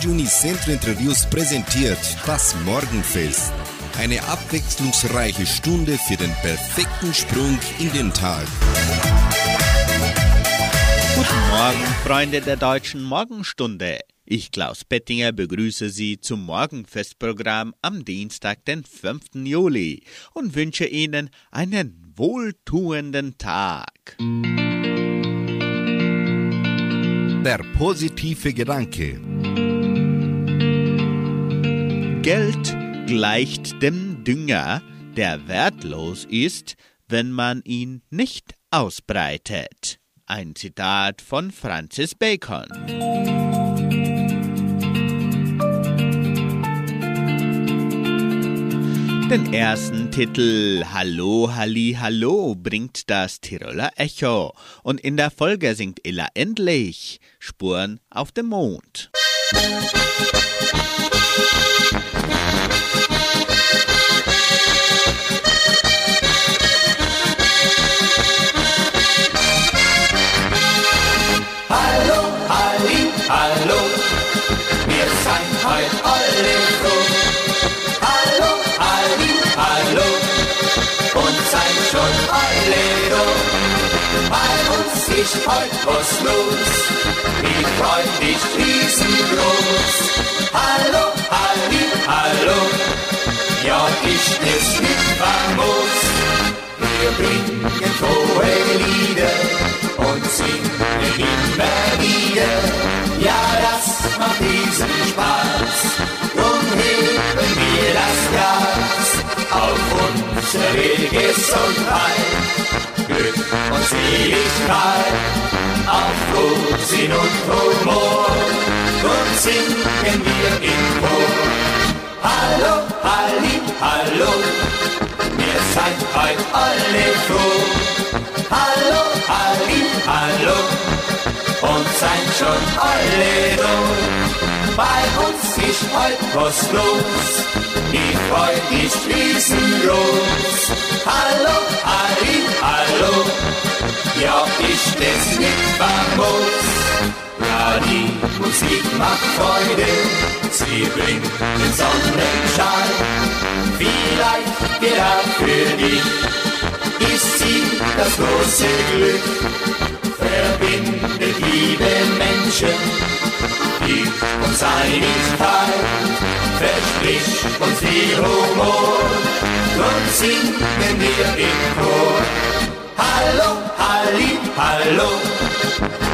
Radio Unicentro Interviews präsentiert das Morgenfest. Eine abwechslungsreiche Stunde für den perfekten Sprung in den Tag. Guten Morgen, Freunde der deutschen Morgenstunde. Ich, Klaus Bettinger, begrüße Sie zum Morgenfestprogramm am Dienstag, den 5. Juli und wünsche Ihnen einen wohltuenden Tag. Der positive Gedanke. Geld gleicht dem Dünger, der wertlos ist, wenn man ihn nicht ausbreitet. Ein Zitat von Francis Bacon. Den ersten Titel Hallo, Halli, Hallo bringt das Tiroler Echo und in der Folge singt Ella endlich Spuren auf dem Mond. Hallo, uns ist heute was los, die Freude ist riesengroß. Hallo, Halli, hallo, ja, ist es nicht famos. Wir bringen frohe Lieder und singen immer wieder. Ja, das macht riesen Spaß. Drum heben wir das Glas auf unsere Gesundheit. Glück und Seligkeit, auf Frohsinn und Humor. Drum singen wir im Chor. Hallo, Halli, hallo, wir seid heute alle froh. Hallo, Halli, hallo, und seid schon alle da. Bei uns ist heute was los, die Freude ist riesengroß. Hallo, Halli, hallo, ja, ist es nicht famos. Ja, die Musik macht Freude, sie bringt den Sonnenschein. Vielleicht gerade für dich ist sie das große Glück. Verbindet liebe Menschen, die uns Einigkeit, verspricht uns viel Humor. Drum singen wir im Chor. Hallo, Halli, hallo,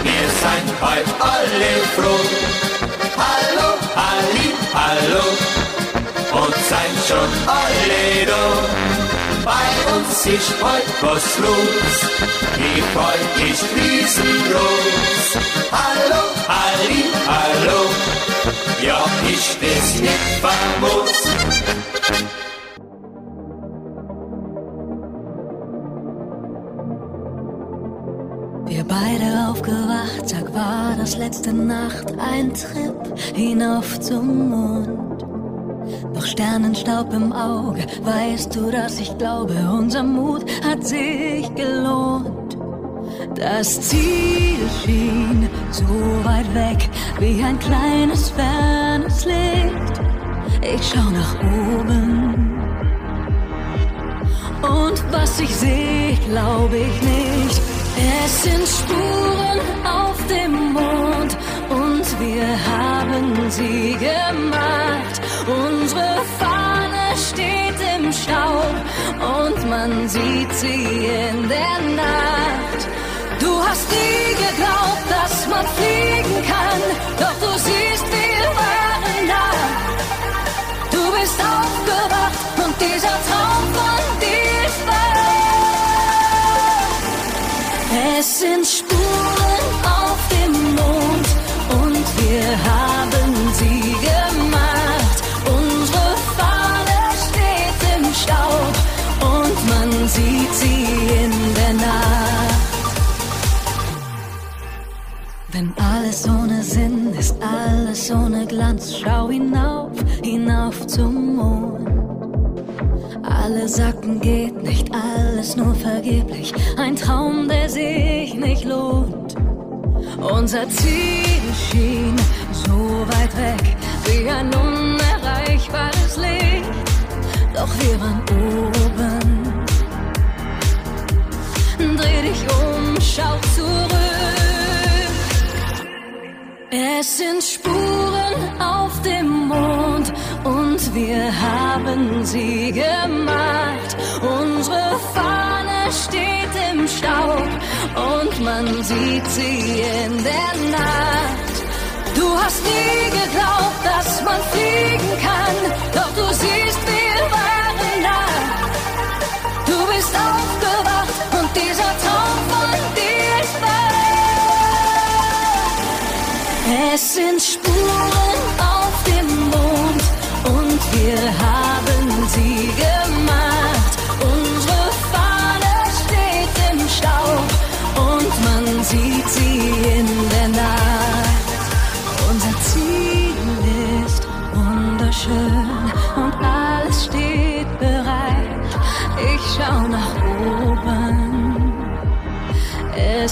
wir sind heute alle froh. Hallo, Halli, hallo, und sind schon alle da. Bei uns ist heute was los, die Freude ist riesengroß. Hallo, Halli, hallo, ja, ist es nicht famos. Beide aufgewacht, Tag war das letzte Nacht, ein Trip hinauf zum Mond. Noch Sternenstaub im Auge, weißt du, dass ich glaube, unser Mut hat sich gelohnt. Das Ziel schien so weit weg, wie ein kleines fernes Licht. Ich schau nach oben. Und was ich sehe, glaube ich nicht. Es sind Spuren auf dem Mond und wir haben sie gemacht. Unsere Fahne steht im Staub und man sieht sie in der Nacht. Du hast nie geglaubt, dass man fliegen kann, doch du siehst, wir waren da. Du bist aufgewacht und dieser Traum von dir ist wahr. Es sind Spuren auf dem Mond und wir haben sie gemacht. Unsere Fahne steht im Staub und man sieht sie in der Nacht. Wenn alles ohne Sinn ist, alles ohne Glanz, schau hinauf, hinauf zum Mond. Alle sagten, geht nicht, alles nur vergeblich. Ein Traum, der sich nicht lohnt. Unser Ziel schien so weit weg wie ein unerreichbares Licht. Doch wir waren oben. Dreh dich um, schau zurück. Es sind Spuren auf dem Mond und wir haben sie gemacht. Unsere Fahne steht im Staub und man sieht sie in der Nacht. Du hast nie geglaubt, dass man fliegen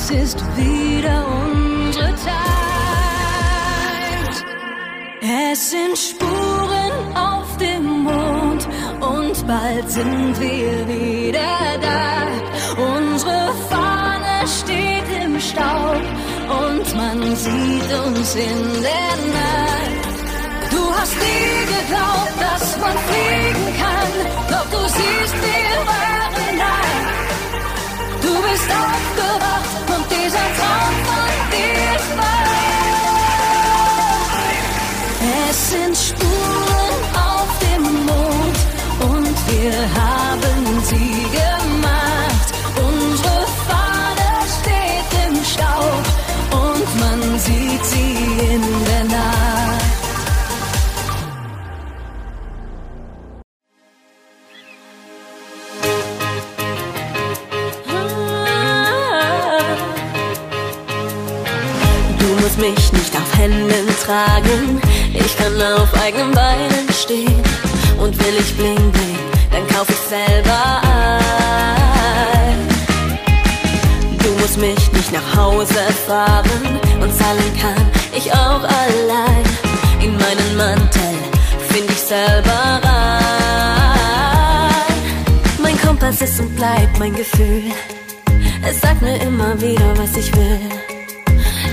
Es ist wieder unsere Zeit. Es sind Spuren auf dem Mond und bald sind wir wieder da. Unsere Fahne steht im Staub und man sieht uns in der Nacht. Du hast nie geglaubt, dass man fliegen kann, doch du siehst, da. Du und dieser Traum von dir ist wahr. Es sind Spuren auf dem Mond und wir haben sie gemacht. Unsere Fahne steht im Staub und man sieht sie in nicht auf Händen tragen, ich kann auf eigenen Beinen stehen. Und will ich bling bling, dann kauf ich selber ein. Du musst mich nicht nach Hause fahren und zahlen kann ich auch allein. In meinen Mantel find ich selber rein. Mein Kompass ist und bleibt mein Gefühl. Es sagt mir immer wieder, was ich will.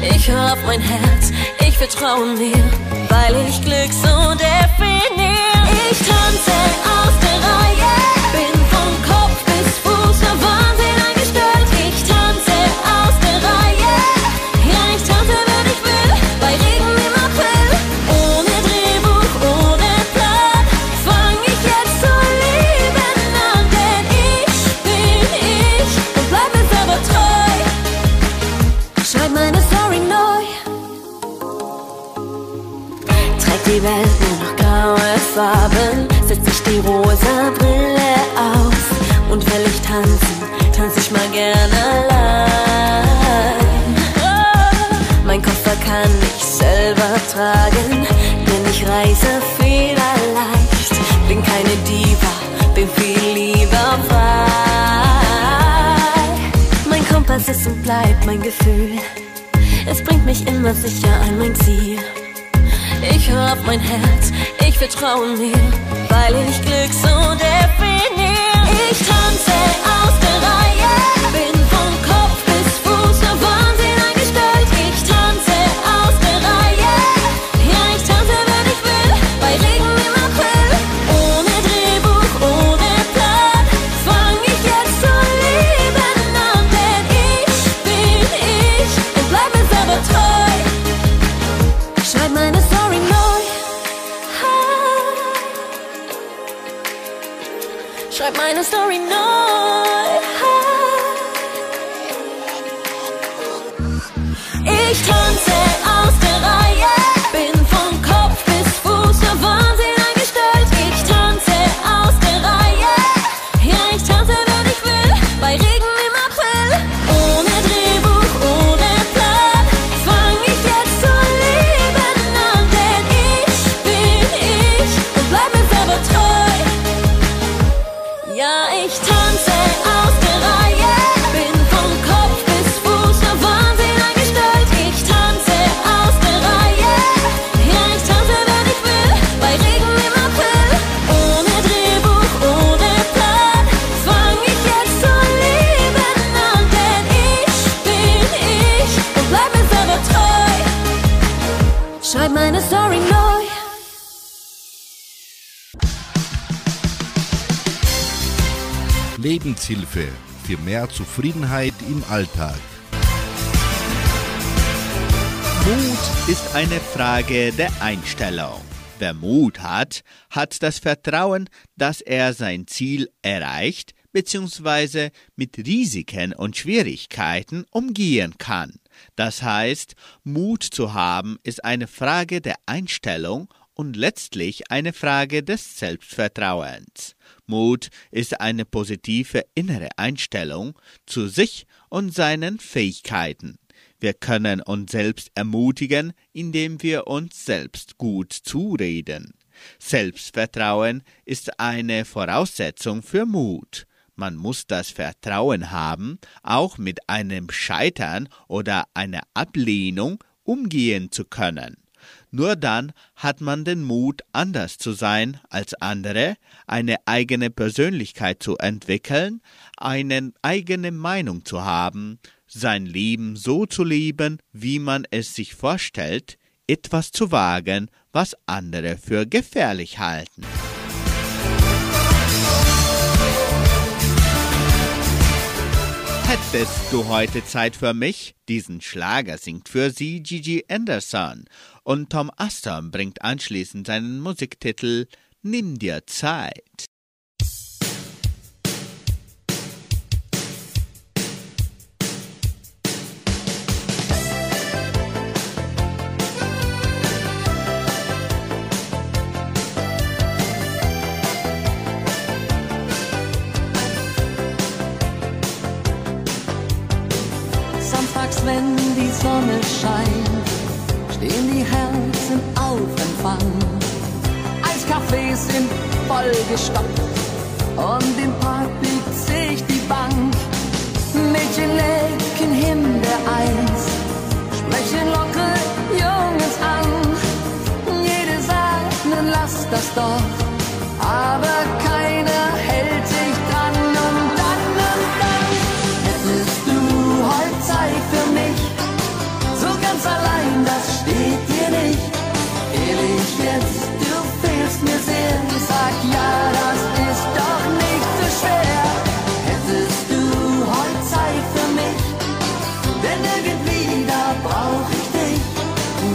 Ich hör auf mein Herz, ich vertraue mir, weil ich Glück so definiere. Ich tanze aus der Reihe, bin vom Kopf bis Fuß für Wahnsinn eingestellt. Ich tanze aus der Reihe, die Welt nur noch graue Farben, setz ich die rosa Brille auf. Und will ich tanzen, tanz ich mal gerne allein. Oh, mein Koffer kann ich selber tragen, denn ich reise federleicht. Bin keine Diva, bin viel lieber frei. Mein Kompass ist und bleibt mein Gefühl. Es bringt mich immer sicher an mein Ziel. Ich auf mein Herz, ich vertraue mir, weil ich Glück so definiere. Ich tanze aus der Reihe, write mine story, no. Lebenshilfe für mehr Zufriedenheit im Alltag. Mut ist eine Frage der Einstellung. Wer Mut hat, hat das Vertrauen, dass er sein Ziel erreicht bzw. mit Risiken und Schwierigkeiten umgehen kann. Das heißt, Mut zu haben ist eine Frage der Einstellung und letztlich eine Frage des Selbstvertrauens. Mut ist eine positive innere Einstellung zu sich und seinen Fähigkeiten. Wir können uns selbst ermutigen, indem wir uns selbst gut zureden. Selbstvertrauen ist eine Voraussetzung für Mut. Man muss das Vertrauen haben, auch mit einem Scheitern oder einer Ablehnung umgehen zu können. Nur dann hat man den Mut, anders zu sein als andere, eine eigene Persönlichkeit zu entwickeln, eine eigene Meinung zu haben, sein Leben so zu leben, wie man es sich vorstellt, etwas zu wagen, was andere für gefährlich halten. Hättest du heute Zeit für mich? Diesen Schlager singt für sie Gigi Anderson und Tom Astor bringt anschließend seinen Musiktitel Nimm dir Zeit. Vollgestopft und im Park biegt sich die Bank. Mädchen lecken Himbeereis, sprechen locker Junges an. Jede sagt, nun lass das doch,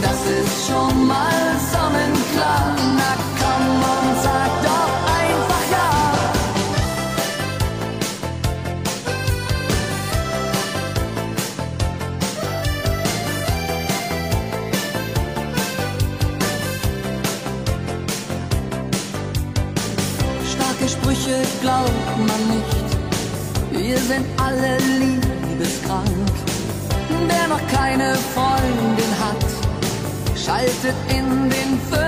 Das ist schon mal sonnenklar. Schaltet in den fünften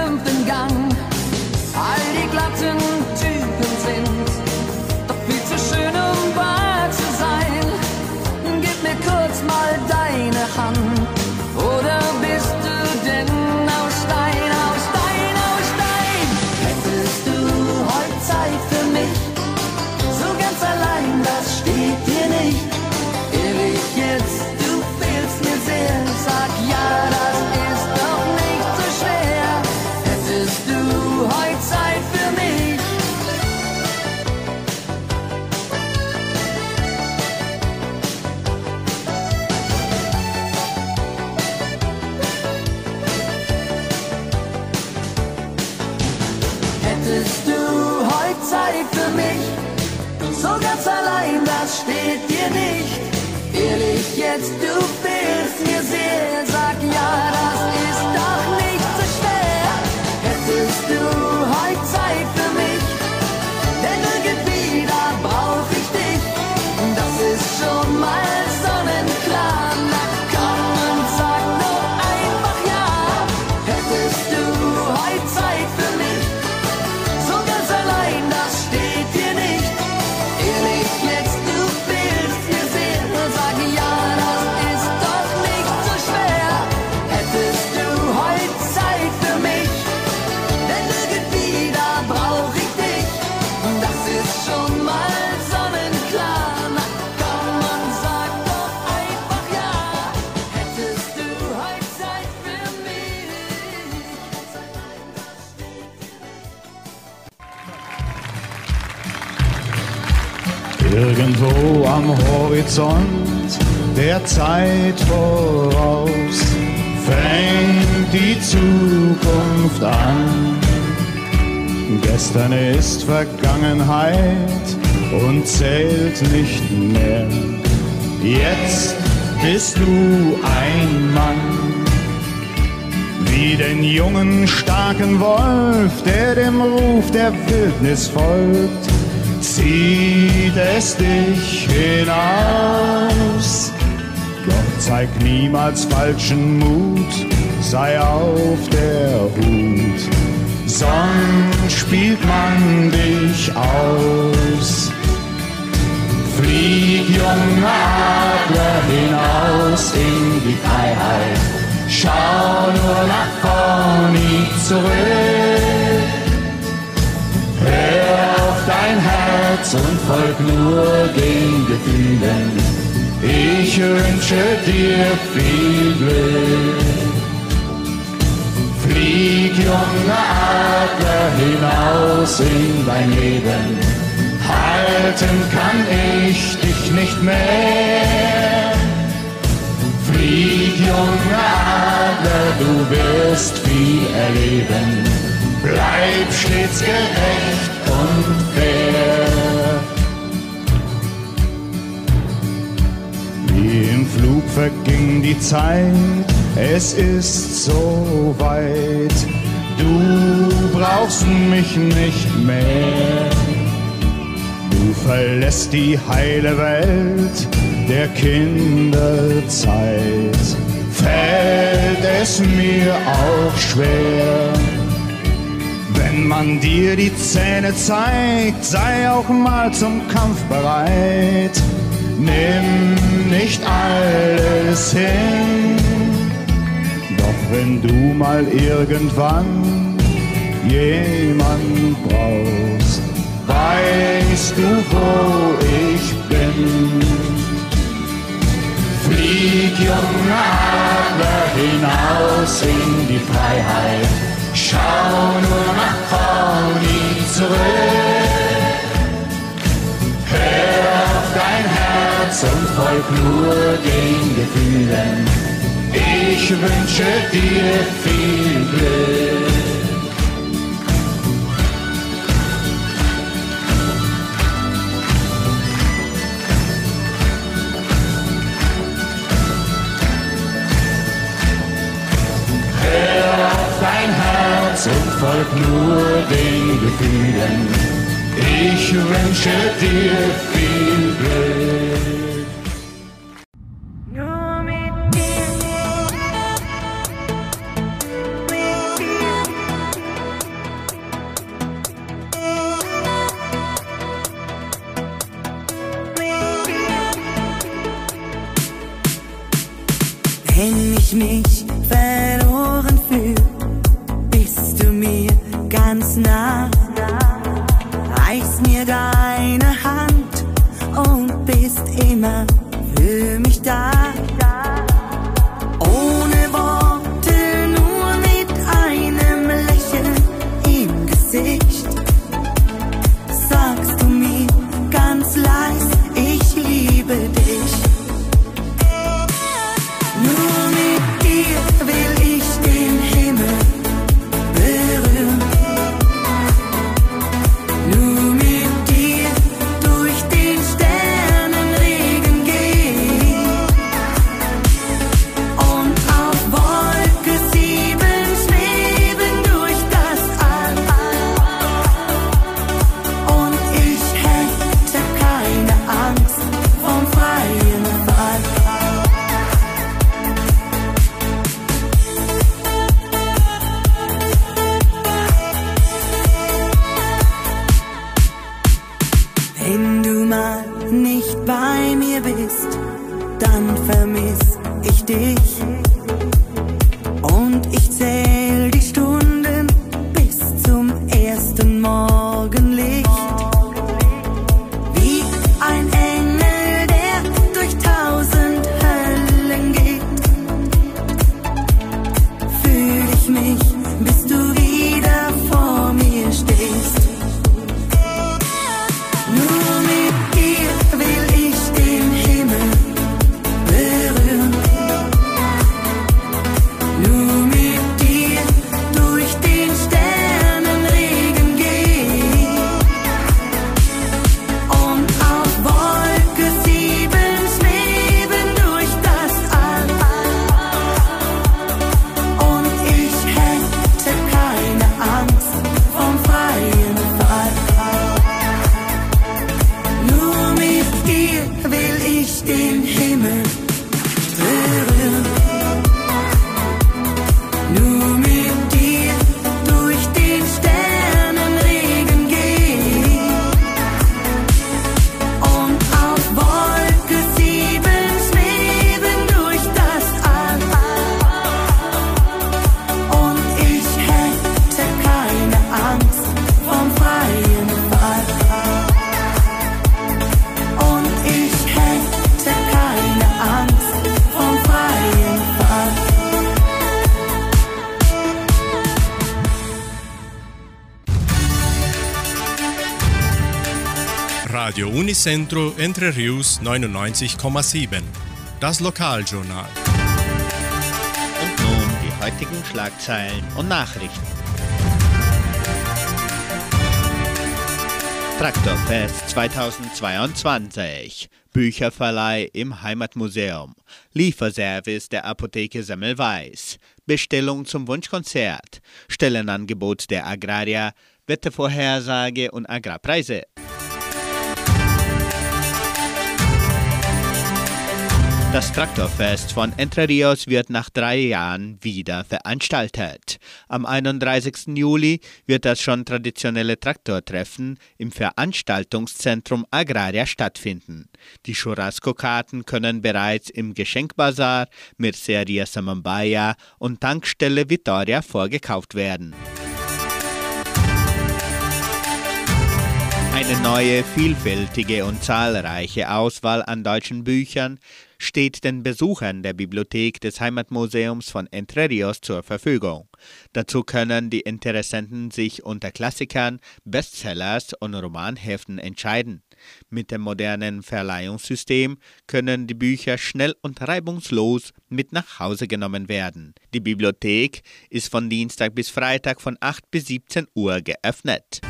Horizont der Zeit voraus fängt die Zukunft an. Gestern ist Vergangenheit und zählt nicht mehr. Jetzt bist du ein Mann. Wie den jungen, starken Wolf, der dem Ruf der Wildnis folgt, zieht es dich hinaus. Doch zeig niemals falschen Mut, sei auf der Hut, sonst spielt man dich aus. Flieg, junger Adler, hinaus in die Freiheit, schau nur nach vorn, nie zurück. Hör auf dein Herz und folg nur den Gefühlen ich wünsche dir viel Glück. Flieg, junger Adler, hinaus in dein Leben. Halten kann ich dich nicht mehr. Flieg, junger Adler, du wirst viel erleben. Bleib stets gerecht und fair. Verging die Zeit, es ist so weit, du brauchst mich nicht mehr. Du verlässt die heile Welt der Kinderzeit, fällt es mir auch schwer. Wenn man dir die Zähne zeigt, sei auch mal zum Kampf bereit nimm nicht alles hin. Doch wenn du mal irgendwann jemand brauchst, weißt du, wo ich bin. Flieg, junger Adler, hinaus in die Freiheit. Schau nur nach vorn, nie zurück. Hör dein Herz und folg nur den Gefühlen. Ich wünsche dir viel Glück. Hör auf dein Herz und folg nur den Gefühlen. Ich wünsche dir Wenn Unicentro Entre Rius 99,7. Das Lokaljournal. Und nun die heutigen Schlagzeilen und Nachrichten. Traktorfest 2022. Bücherverleih im Heimatmuseum. Lieferservice der Apotheke Semmelweis. Bestellung zum Wunschkonzert. Stellenangebot der Agraria. Wettervorhersage und Agrarpreise. Das Traktorfest von Entre Rios wird nach drei Jahren wieder veranstaltet. Am 31. Juli wird das schon traditionelle Traktortreffen im Veranstaltungszentrum Agraria stattfinden. Die Churrasco-Karten können bereits im Geschenkbazar, Merceria Samambaya und Tankstelle Vittoria vorgekauft werden. Eine neue, vielfältige und zahlreiche Auswahl an deutschen Büchern steht den Besuchern der Bibliothek des Heimatmuseums von Entre Rios zur Verfügung. Dazu können die Interessenten sich unter Klassikern, Bestsellers und Romanheften entscheiden. Mit dem modernen Verleihungssystem können die Bücher schnell und reibungslos mit nach Hause genommen werden. Die Bibliothek ist von Dienstag bis Freitag von 8 bis 17 Uhr geöffnet.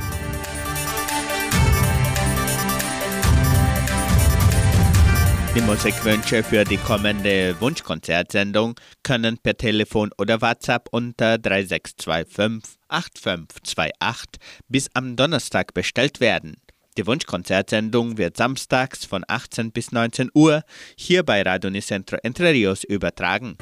Die Musikwünsche für die kommende Wunschkonzertsendung können per Telefon oder WhatsApp unter 3625 8528 bis am Donnerstag bestellt werden. Die Wunschkonzertsendung wird samstags von 18 bis 19 Uhr hier bei Radio Nicentro Entre Rios übertragen.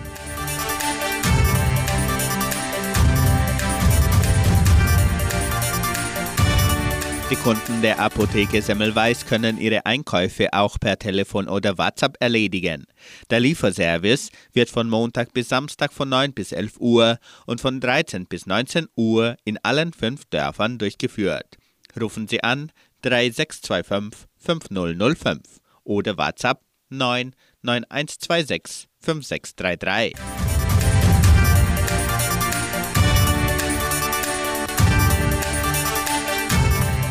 Die Kunden der Apotheke Semmelweis können ihre Einkäufe auch per Telefon oder WhatsApp erledigen. Der Lieferservice wird von Montag bis Samstag von 9 bis 11 Uhr und von 13 bis 19 Uhr in allen fünf Dörfern durchgeführt. Rufen Sie an 3625 5005 oder WhatsApp 9 9126 5633.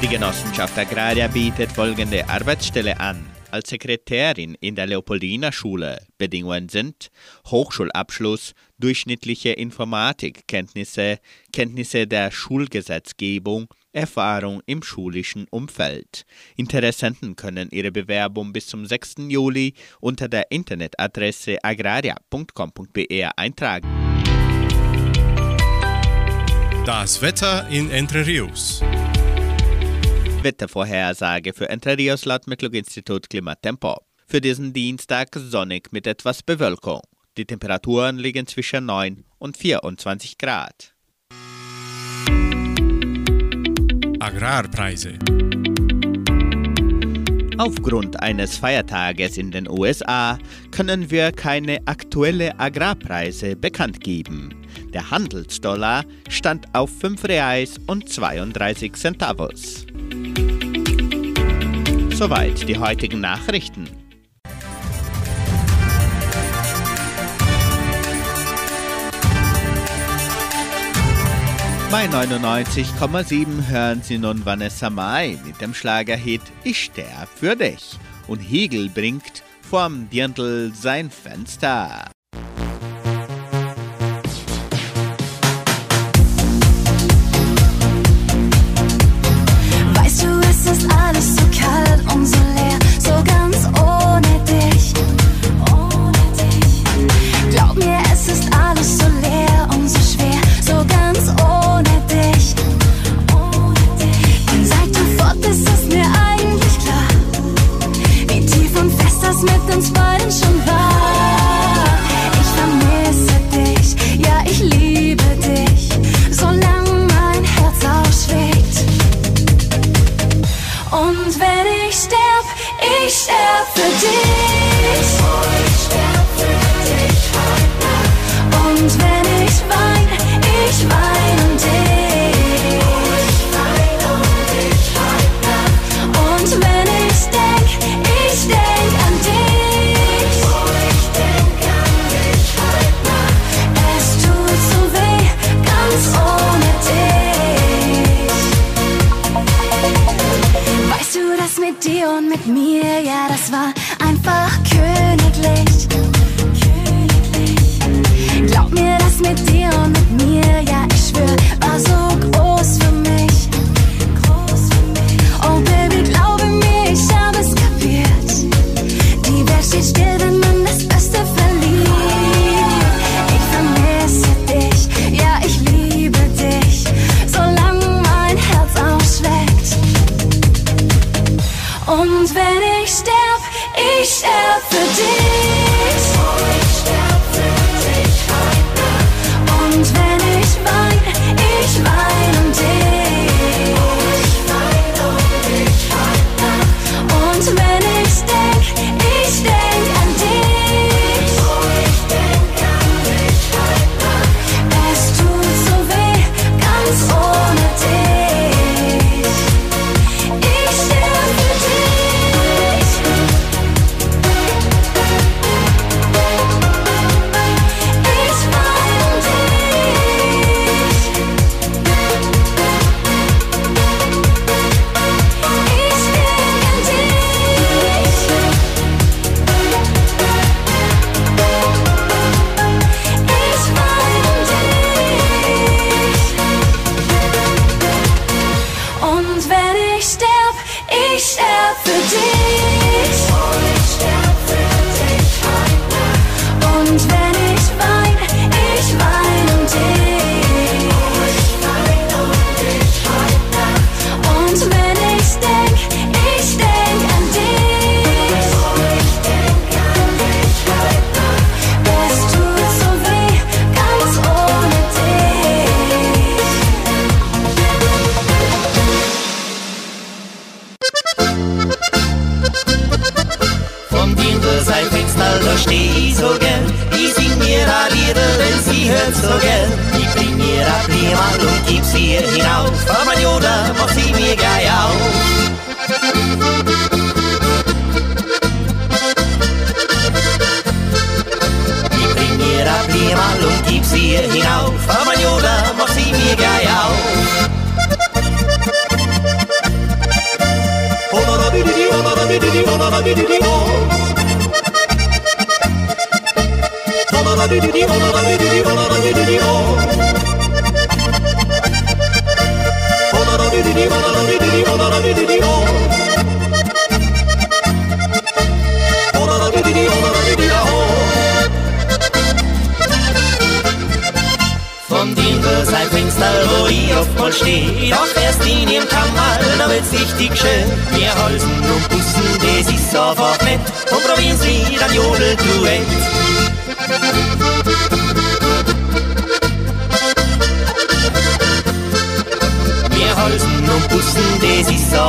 Die Genossenschaft Agraria bietet folgende Arbeitsstelle an. Als Sekretärin in der Leopoldina Schule. Bedingungen sind Hochschulabschluss, durchschnittliche Informatikkenntnisse, Kenntnisse der Schulgesetzgebung, Erfahrung im schulischen Umfeld. Interessenten können ihre Bewerbung bis zum 6. Juli unter der Internetadresse agraria.com.br eintragen. Das Wetter in Entre Rios. Wettervorhersage für Entre Rios laut Metlog-Institut Klimatempo. Für diesen Dienstag sonnig mit etwas Bewölkung. Die Temperaturen liegen zwischen 9 und 24 Grad. Agrarpreise. Aufgrund eines Feiertages in den USA können wir keine aktuelle Agrarpreise bekannt geben. Der Handelsdollar stand auf 5 Reais und 32 Centavos. Soweit die heutigen Nachrichten. Bei 99,7 hören Sie nun Vanessa Mai mit dem Schlagerhit Ich sterb für dich. Und Hegel bringt vorm Dirndl sein Fenster. Mit uns beiden schon war. The day.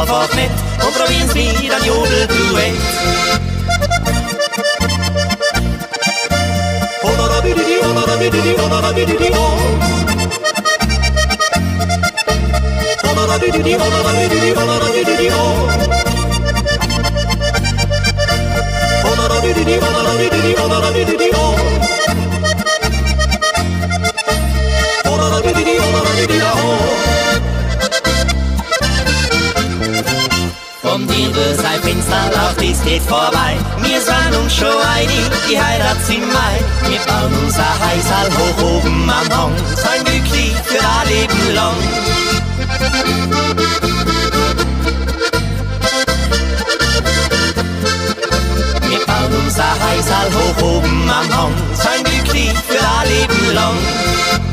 Das ist einfach nett, und probieren's wieder Nebel sei Fenster, auch dies geht vorbei. Wir sind uns schon einig, die Heirat im Mai. Wir bauen unser Heisal hoch oben am Hang, sein glücklich für ein Leben lang. Wir bauen unser Heisal hoch oben am Hang, sein glücklich für ein Leben lang.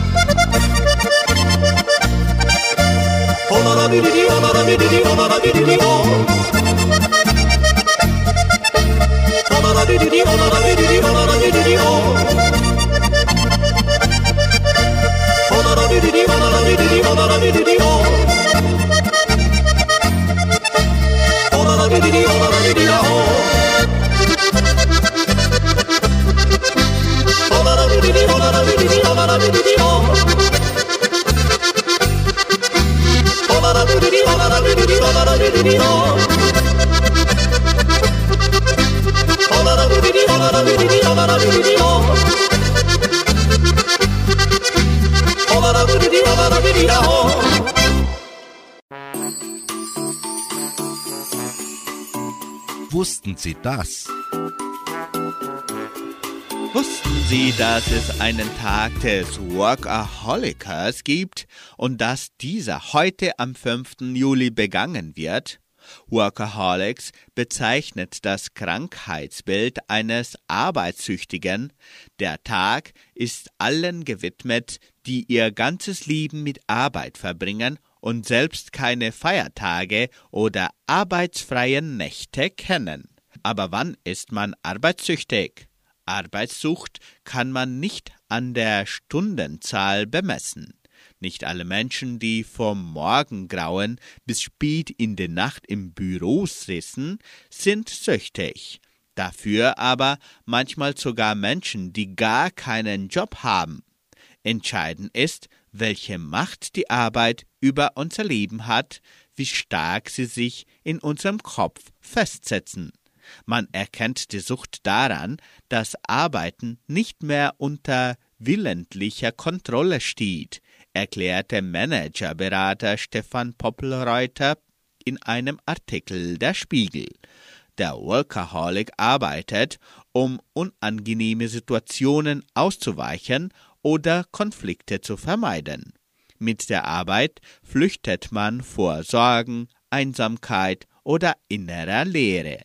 Oh Wussten Sie das? Wussten Sie, dass es einen Tag des Workaholicers gibt und dass dieser heute am 5. Juli begangen wird? Workaholics bezeichnet das Krankheitsbild eines Arbeitssüchtigen. Der Tag ist allen gewidmet, die ihr ganzes Leben mit Arbeit verbringen und selbst keine Feiertage oder arbeitsfreien Nächte kennen. Aber wann ist man arbeitssüchtig? Arbeitssucht kann man nicht an der Stundenzahl bemessen. Nicht alle Menschen, die vom Morgengrauen bis spät in die Nacht im Büro sitzen, sind süchtig. Dafür aber manchmal sogar Menschen, die gar keinen Job haben. Entscheidend ist, welche Macht die Arbeit über unser Leben hat, wie stark sie sich in unserem Kopf festsetzen. Man erkennt die Sucht daran, dass Arbeiten nicht mehr unter willentlicher Kontrolle steht, erklärte Managerberater Stefan Poppelreuter in einem Artikel der Spiegel. Der Workaholic arbeitet, um unangenehme Situationen auszuweichen oder Konflikte zu vermeiden. Mit der Arbeit flüchtet man vor Sorgen, Einsamkeit oder innerer Leere.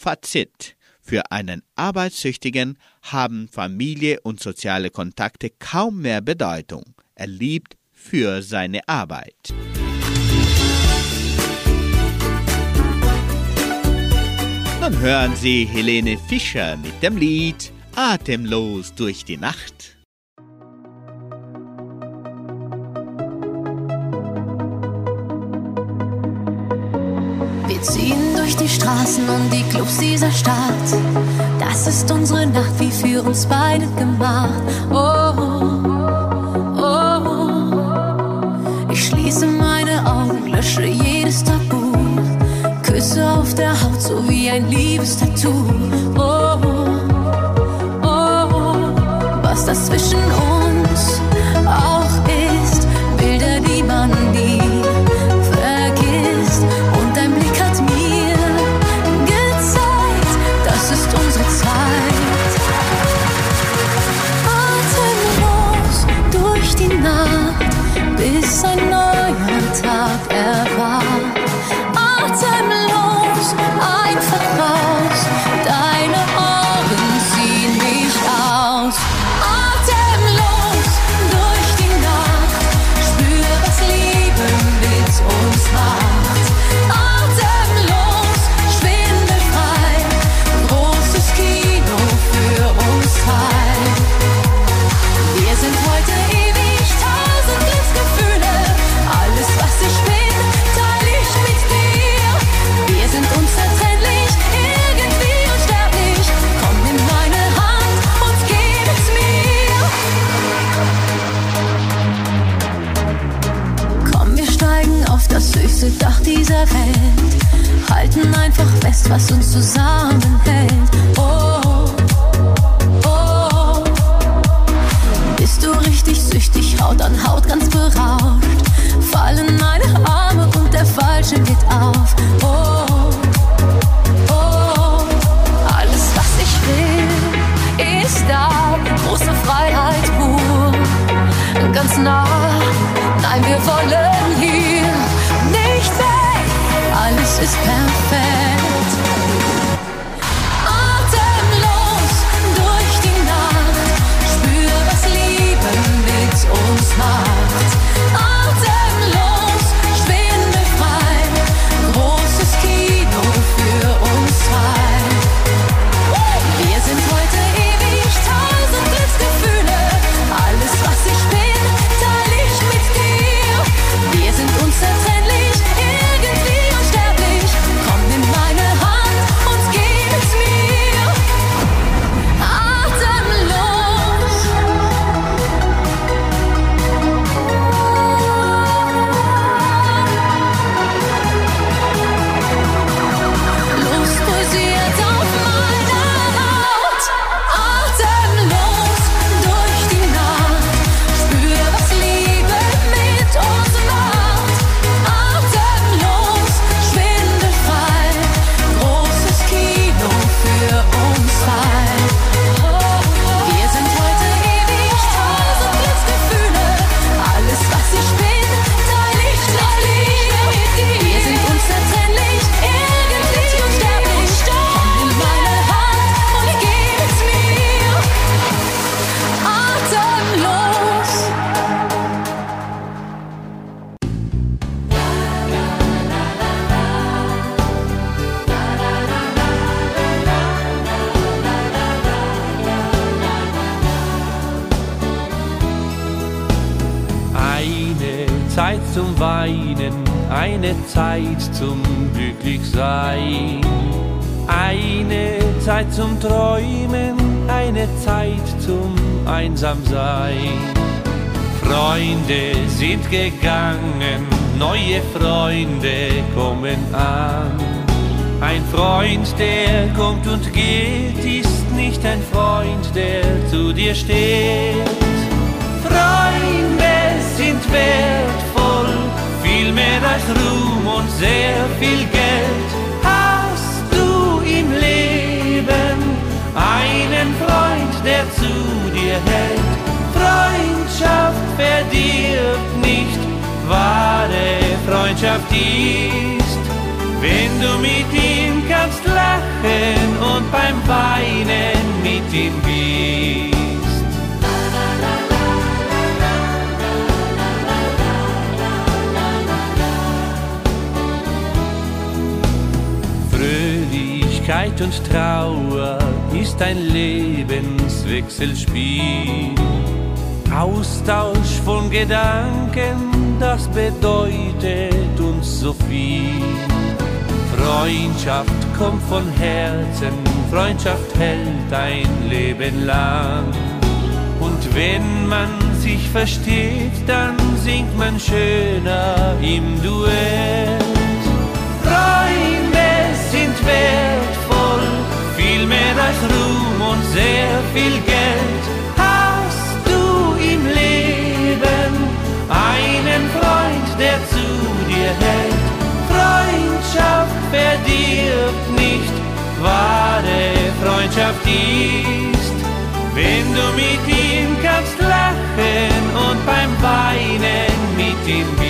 Fazit für einen Arbeitssüchtigen haben Familie und soziale Kontakte kaum mehr Bedeutung. Er liebt für seine Arbeit. Nun hören Sie Helene Fischer mit dem Lied Atemlos durch die Nacht. Wir ziehen durch die Straßen und die Clubs dieser Stadt. Da Das ist unsere Nacht, wie für uns beide gemacht. Oh, oh, oh. Ich schließe meine Augen, lösche jedes Tabu. Küsse auf der Haut, so wie ein Liebestattoo. Oh, oh, oh. Was das zwischen uns Welt. Halten einfach fest, was uns zusammenhält. Zeit zum Weinen, eine Zeit zum Glücklichsein. Eine Zeit zum Träumen, eine Zeit zum Einsamsein. Freunde sind gegangen, neue Freunde kommen an. Ein Freund, der kommt und geht, ist nicht ein Freund, der zu dir steht. Freunde sind wertvoll, mehr als Ruhm und sehr viel Geld. Hast du im Leben einen Freund, der zu dir hält? Freundschaft verdirbt nicht, wahre Freundschaft ist, wenn du mit ihm kannst lachen und beim Weinen mit ihm bist. Fröhlichkeit und Trauer ist ein Lebenswechselspiel. Austausch von Gedanken, das bedeutet uns so viel. Freundschaft kommt von Herzen, Freundschaft hält ein Leben lang. Und wenn man sich versteht, dann singt man schöner im Duett. Wertvoll, viel mehr als Ruhm und sehr viel Geld. Hast du im Leben einen Freund, der zu dir hält? Freundschaft verdirbt nicht, wahre Freundschaft ist, wenn du mit ihm kannst lachen und beim Weinen mit ihm bist.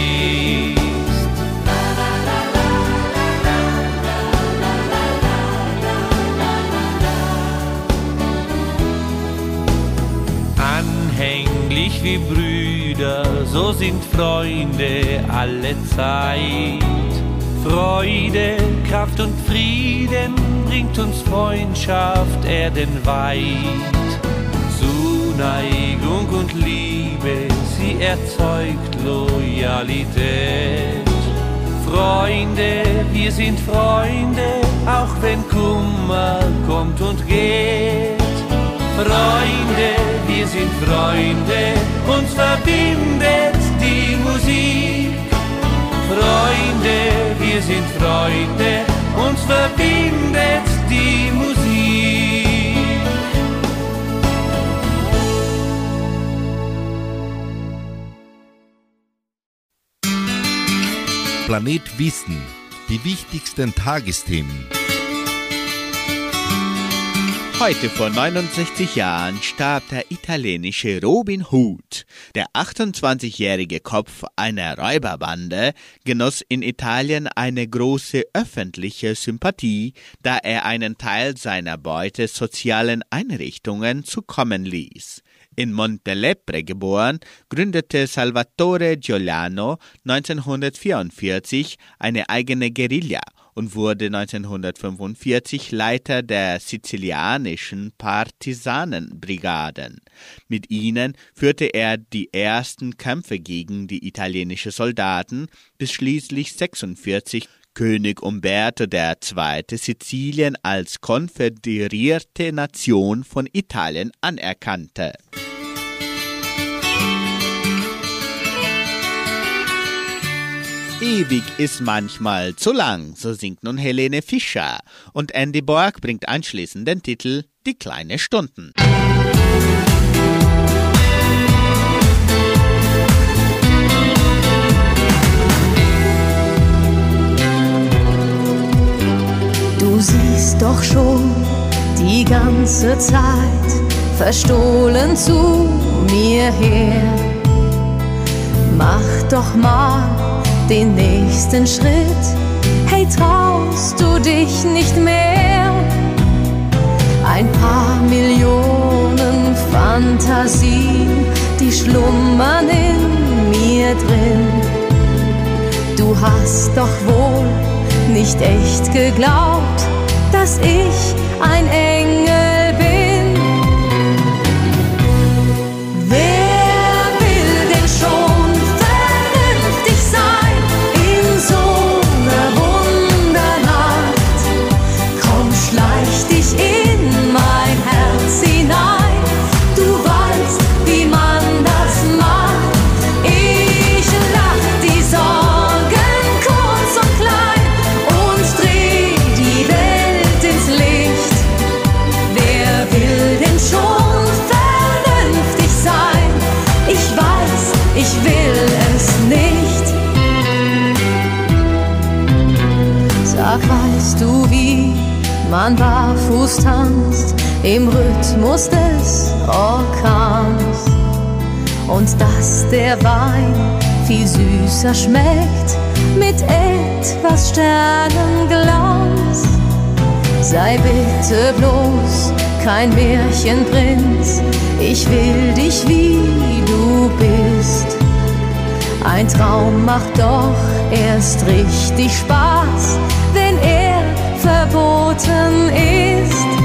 Sind Freunde alle Zeit. Freude, Kraft und Frieden bringt uns Freundschaft erdenweit. Zuneigung und Liebe, sie erzeugt Loyalität. Freunde, wir sind Freunde, auch wenn Kummer kommt und geht. Freunde, wir sind Freunde, uns verbindet die Musik. Freunde, wir sind Freunde, uns verbindet die Musik. Planet Wissen. Die wichtigsten Tagesthemen. Heute vor 69 Jahren starb der italienische Robin Hood. Der 28-jährige Kopf einer Räuberbande genoss in Italien eine große öffentliche Sympathie, da er einen Teil seiner Beute sozialen Einrichtungen zukommen ließ. In Montelepre geboren, gründete Salvatore Giuliano 1944 eine eigene Guerilla und wurde 1945 Leiter der sizilianischen Partisanenbrigaden. Mit ihnen führte er die ersten Kämpfe gegen die italienischen Soldaten, bis schließlich 46 König Umberto II. Sizilien als konföderierte Nation von Italien anerkannte. Ewig ist manchmal zu lang, so singt nun Helene Fischer. Und Andy Borg bringt anschließend den Titel Die kleine Stunden. Du siehst doch schon die ganze Zeit verstohlen zu mir her. Mach doch mal den nächsten Schritt. Hey, traust du dich nicht mehr? Ein paar Millionen Fantasien, die schlummern in mir drin. Du hast doch wohl nicht echt geglaubt, dass ich ein Engel weißt du, wie man barfuß tanzt im Rhythmus des Orkans? Und dass der Wein viel süßer schmeckt mit etwas Sternenglanz. Sei bitte bloß kein Märchenprinz, ich will dich wie du bist. Ein Traum macht doch erst richtig Spaß, verboten ist.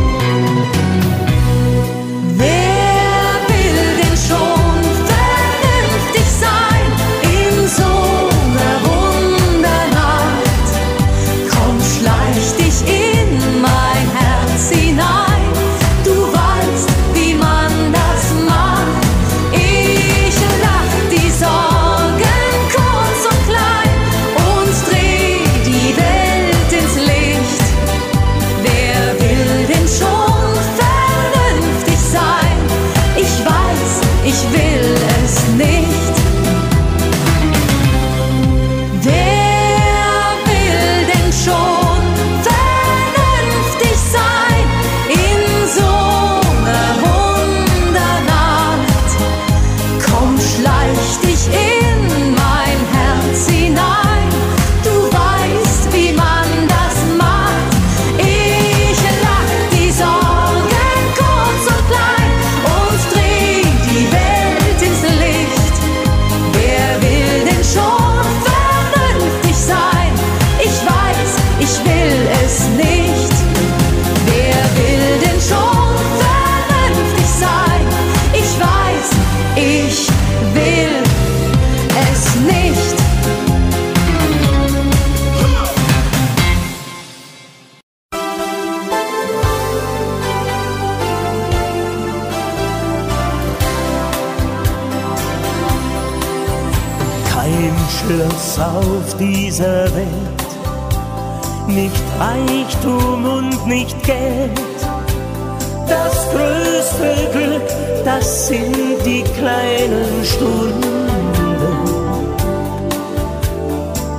Dieser Welt, nicht Reichtum und nicht Geld. Das größte Glück, das sind die kleinen Stunden.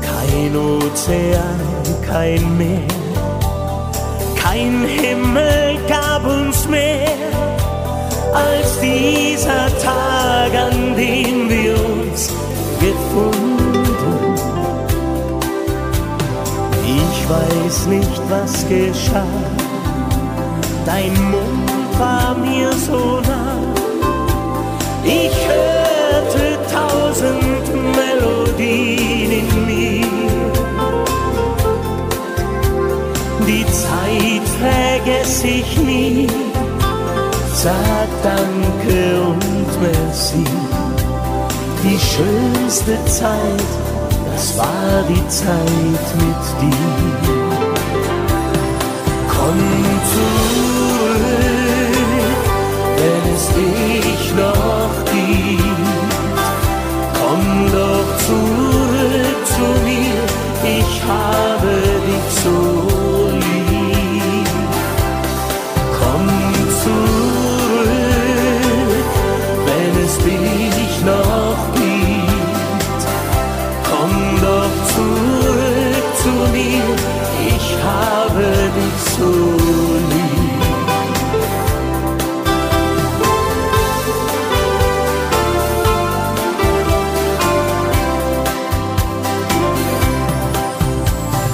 Kein Ozean, kein Meer, kein Himmel gab uns mehr als dieser Tag, an dem wir uns gefunden. Ich weiß nicht, was geschah. Dein Mund war mir so nah. Ich hörte tausend Melodien in mir. Die Zeit vergesse ich nie. Sag Danke und Merci die schönste Zeit, das war die Zeit mit dir. Komm zurück, wenn es dich noch lieb.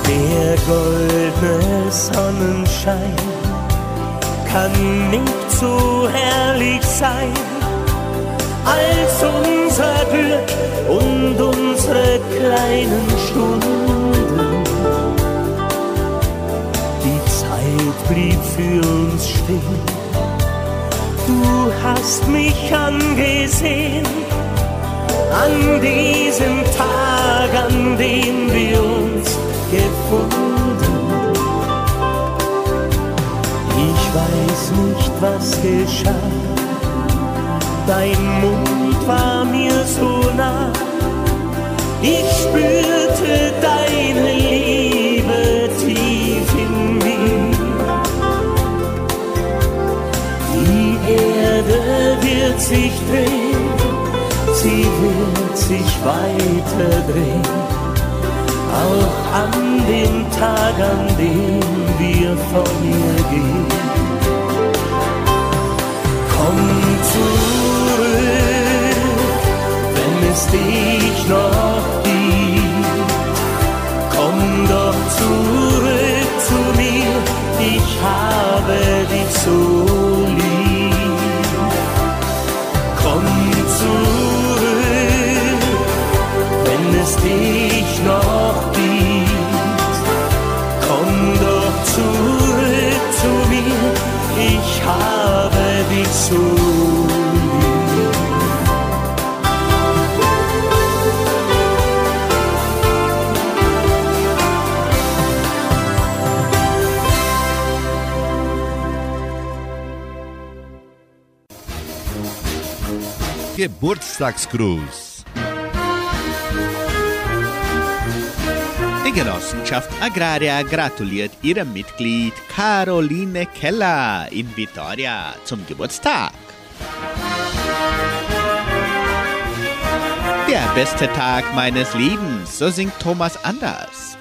Der goldene Sonnenschein kann nicht so herrlich sein als unser Glück und unsere kleinen Stunden. Blieb für uns stehen. Du hast mich angesehen an diesem Tag, an dem wir uns gefunden. Ich weiß nicht, was geschah. Dein Mund war mir so nah. Ich spürte deine Liebe sich drehen, sie wird sich weiter drehen. Auch an dem Tag, an dem wir von ihr gehen. Komm zurück, wenn es dich noch gibt. Komm doch zurück zu mir, ich habe dich so lieb. Zurück, wenn es dich noch gibt. Komm doch zurück zu mir, ich habe dich so Geburtstagsgruß. Die Genossenschaft Agraria gratuliert ihrem Mitglied Caroline Keller in Vitoria zum Geburtstag. Der beste Tag meines Lebens, so singt Thomas Anders.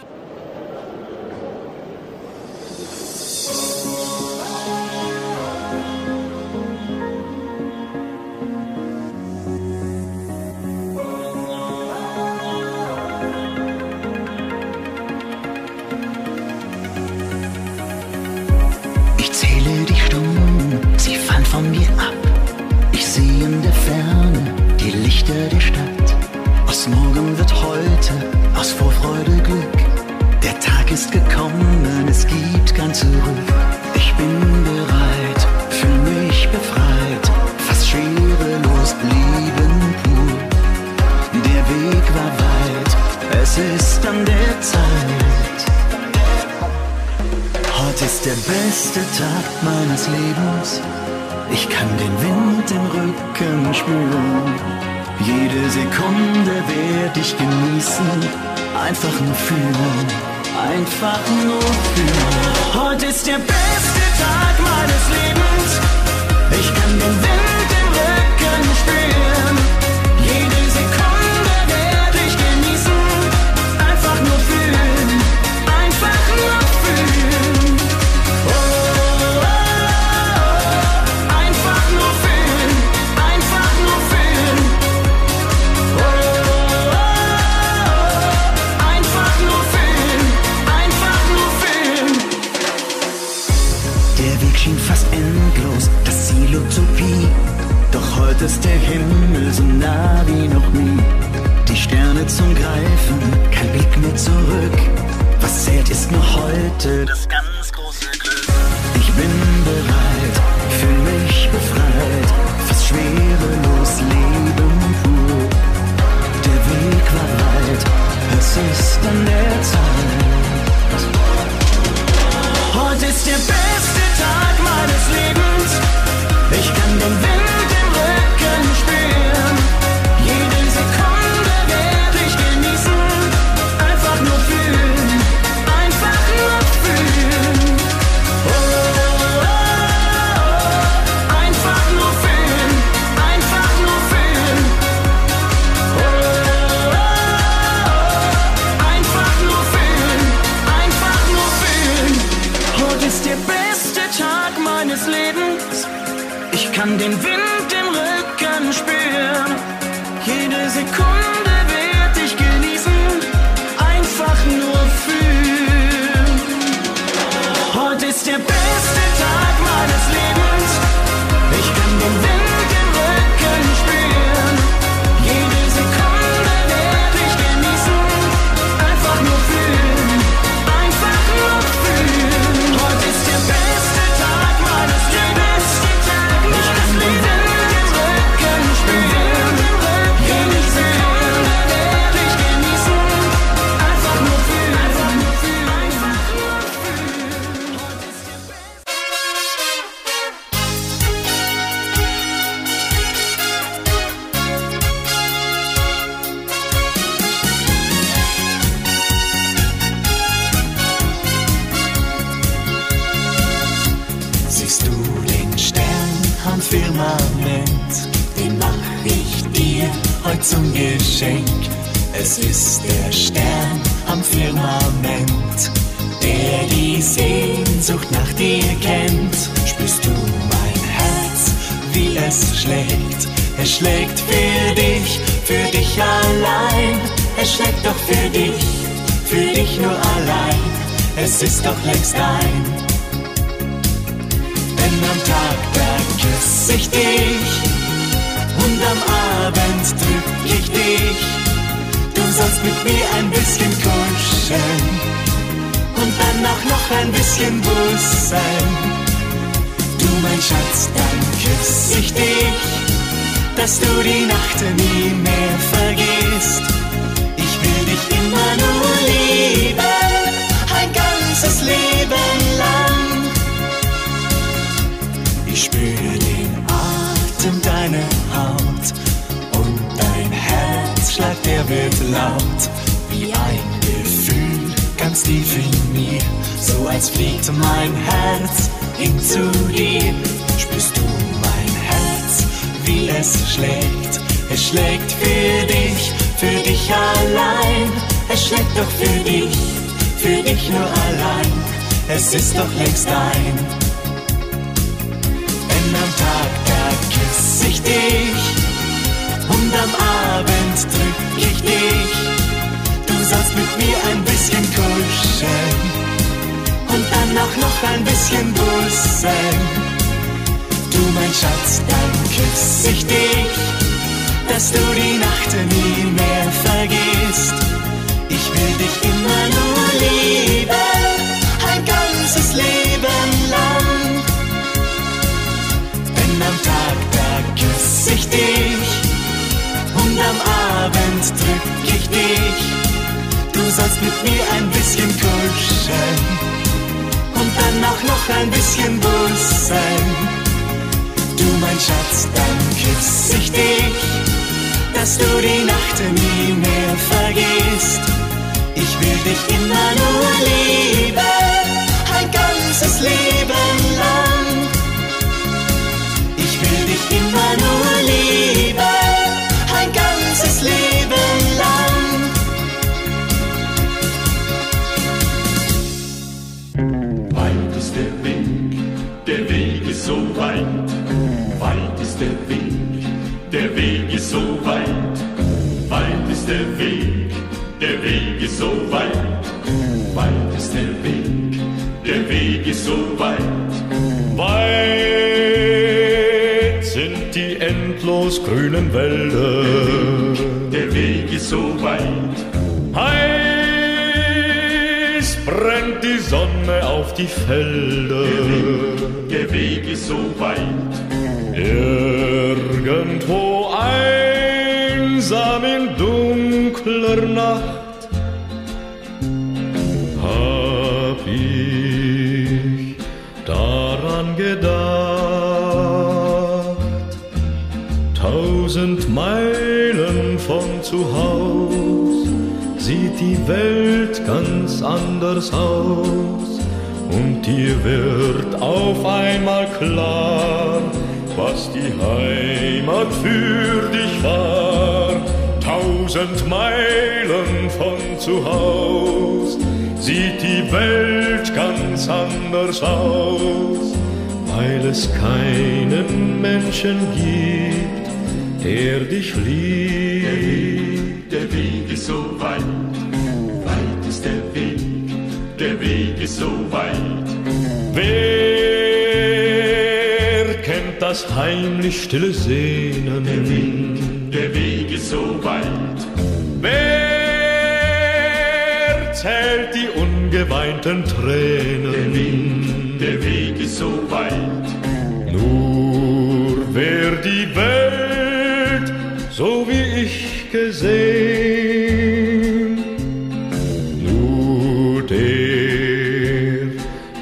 Werd ich genießen, einfach nur fühlen, einfach nur fühlen. Heute ist der beste Tag meines Lebens. Ich kann den Wind im Rücken spüren. Jede Ist doch längst dein. Denn am Tag, da küss ich dich und am Abend drück ich dich. Du sollst mit mir ein bisschen kuscheln und dann auch noch ein bisschen bussen. Du mein Schatz, dann küss ich dich, dass du die Nacht nie mehr vergisst. Ich will dich immer nur lieben, ein Leben lang. Ich spüre den Atem deiner Haut und dein Herzschlag, der wird laut wie ein Gefühl ganz tief in mir, so als fliegt mein Herz hin zu dir. Spürst du mein Herz, wie es schlägt? Es schlägt für dich, für dich allein. Es schlägt doch für dich, für dich nur allein. Es ist doch längst dein. Denn am Tag, da küss ich dich und am Abend drück ich dich. Du sollst mit mir ein bisschen kuscheln und dann auch noch ein bisschen bussen. Du mein Schatz, dann küss ich dich, dass du die Nacht nie mehr vergisst. Ich will dich immer nur lieben, ein ganzes Leben lang. Denn am Tag, da küss ich dich und am Abend drück ich dich. Du sollst mit mir ein bisschen kuscheln und dann auch noch ein bisschen bussen. Du mein Schatz, dann küss ich dich, dass du die Nacht nie mehr vergisst. Ich will dich immer nur lieben, ein ganzes Leben lang. Der Weg ist so weit. Weit ist der Weg, der Weg ist so weit. Weit sind die endlos grünen Wälder. Der Weg ist so weit. Heiß brennt die Sonne auf die Felder. Der Weg ist so weit. Irgendwo einsam dunkler Nacht hab ich daran gedacht. Tausend Meilen von zu Haus sieht die Welt ganz anders aus. Und dir wird auf einmal klar, was die Heimat für dich war. Tausend Meilen von zu Haus sieht die Welt ganz anders aus, weil es keinen Menschen gibt, der dich liebt. Der Weg ist so weit. Weit ist der Weg, der Weg ist so weit. Wer kennt das heimlich stille Sehnen? Der Weg, der Weg ist so weit. Zählt die ungeweinten Tränen? Der Weg, der Weg ist so weit. Nur wer die Welt so wie ich gesehen, nur der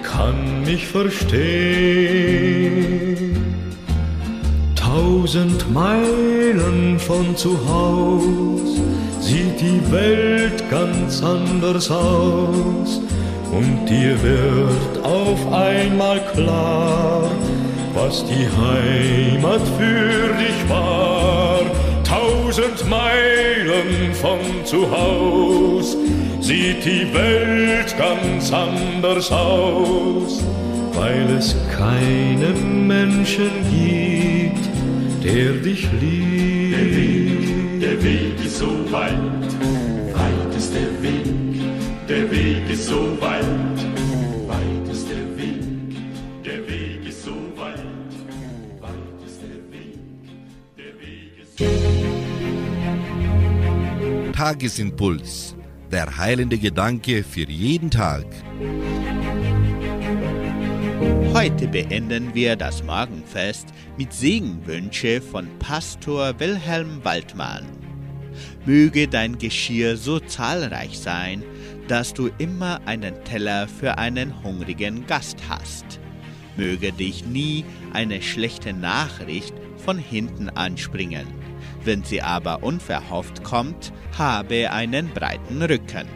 kann mich verstehen. Tausend Meilen von zu Haus sieht die Welt ganz anders aus und dir wird auf einmal klar, was die Heimat für dich war. Tausend Meilen von zu Haus sieht die Welt ganz anders aus, weil es keinen Menschen gibt, der dich liebt. Ist so weit. Weit ist der Weg, der Weg ist so weit. Weit ist der Weg, der Weg ist so weit. Weit ist der Weg, der Weg ist so Tagesimpuls. Der heilende Gedanke für jeden Tag. Heute beenden wir das Morgenfest mit Segenwünsche von Pastor Wilhelm Waldmann. Möge dein Geschirr so zahlreich sein, dass du immer einen Teller für einen hungrigen Gast hast. Möge dich nie eine schlechte Nachricht von hinten anspringen. Wenn sie aber unverhofft kommt, habe einen breiten Rücken.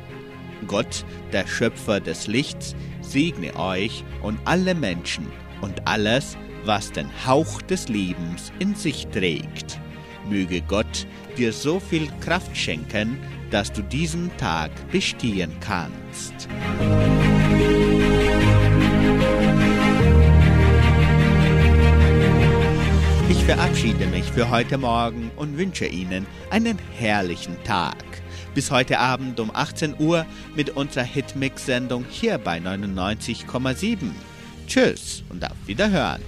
Gott, der Schöpfer des Lichts, segne euch und alle Menschen und alles, was den Hauch des Lebens in sich trägt. Möge Gott dir so viel Kraft schenken, dass du diesen Tag bestehen kannst. Ich verabschiede mich für heute Morgen und wünsche Ihnen einen herrlichen Tag. Bis heute Abend um 18 Uhr mit unserer Hitmix-Sendung hier bei 99,7. Tschüss und auf Wiederhören.